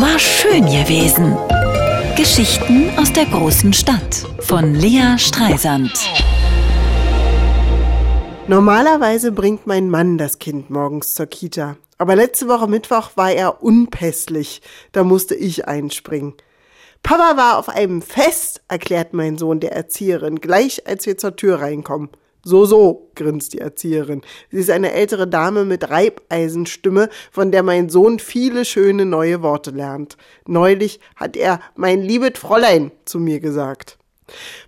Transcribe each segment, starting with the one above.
War schön gewesen. Geschichten aus der großen Stadt von Lea Streisand. Normalerweise bringt mein Mann das Kind morgens zur Kita. Aber letzte Woche Mittwoch war er unpässlich. Da musste ich einspringen. Papa war auf einem Fest, erklärt mein Sohn der Erzieherin, gleich als wir zur Tür reinkommen. So, so, grinst die Erzieherin. Sie ist eine ältere Dame mit Reibeisenstimme, von der mein Sohn viele schöne neue Worte lernt. Neulich hat er mein liebet Fräulein zu mir gesagt.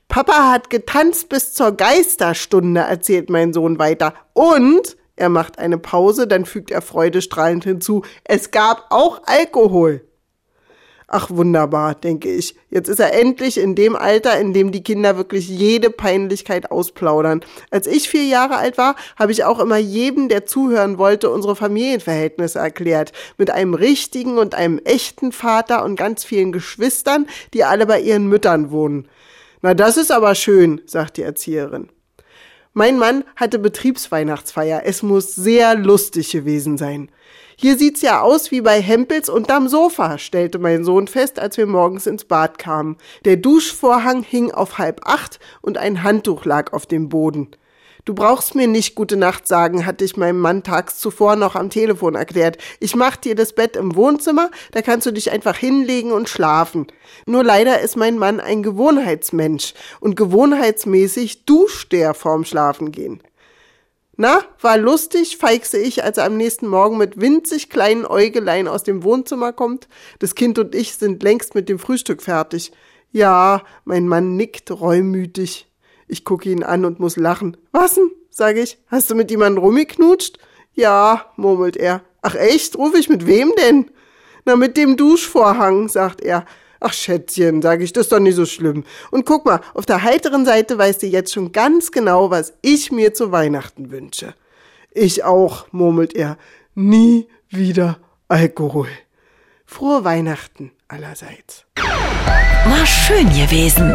Papa hat getanzt bis zur Geisterstunde, erzählt mein Sohn weiter. Und er macht eine Pause, dann fügt er freudestrahlend hinzu, es gab auch Alkohol. Ach wunderbar, denke ich. Jetzt ist er endlich in dem Alter, in dem die Kinder wirklich jede Peinlichkeit ausplaudern. Als ich vier Jahre alt war, habe ich auch immer jedem, der zuhören wollte, unsere Familienverhältnisse erklärt. Mit einem richtigen und einem echten Vater und ganz vielen Geschwistern, die alle bei ihren Müttern wohnen. Na, das ist aber schön, sagt die Erzieherin. Mein Mann hatte Betriebsweihnachtsfeier. Es muss sehr lustig gewesen sein. Hier sieht's ja aus wie bei Hempels unterm Sofa, stellte mein Sohn fest, als wir morgens ins Bad kamen. Der Duschvorhang hing auf halb acht und ein Handtuch lag auf dem Boden. Du brauchst mir nicht gute Nacht sagen, hatte ich meinem Mann tags zuvor noch am Telefon erklärt. Ich mach dir das Bett im Wohnzimmer, da kannst du dich einfach hinlegen und schlafen. Nur leider ist mein Mann ein Gewohnheitsmensch und gewohnheitsmäßig duscht der vorm Schlafengehen. Na, war lustig, feixte ich, als er am nächsten Morgen mit winzig kleinen Äugelein aus dem Wohnzimmer kommt. Das Kind und ich sind längst mit dem Frühstück fertig. Ja, mein Mann nickt reumütig. Ich gucke ihn an und muss lachen. Was denn? sage ich. Hast du mit jemandem rumgeknutscht? Ja, murmelt er. Ach echt? Ruf ich mit wem denn? Na, mit dem Duschvorhang, sagt er. Ach Schätzchen, sage ich, das ist doch nicht so schlimm. Und guck mal, auf der heiteren Seite weißt du jetzt schon ganz genau, was ich mir zu Weihnachten wünsche. Ich auch, murmelt er. Nie wieder Alkohol. Frohe Weihnachten allerseits. War schön gewesen.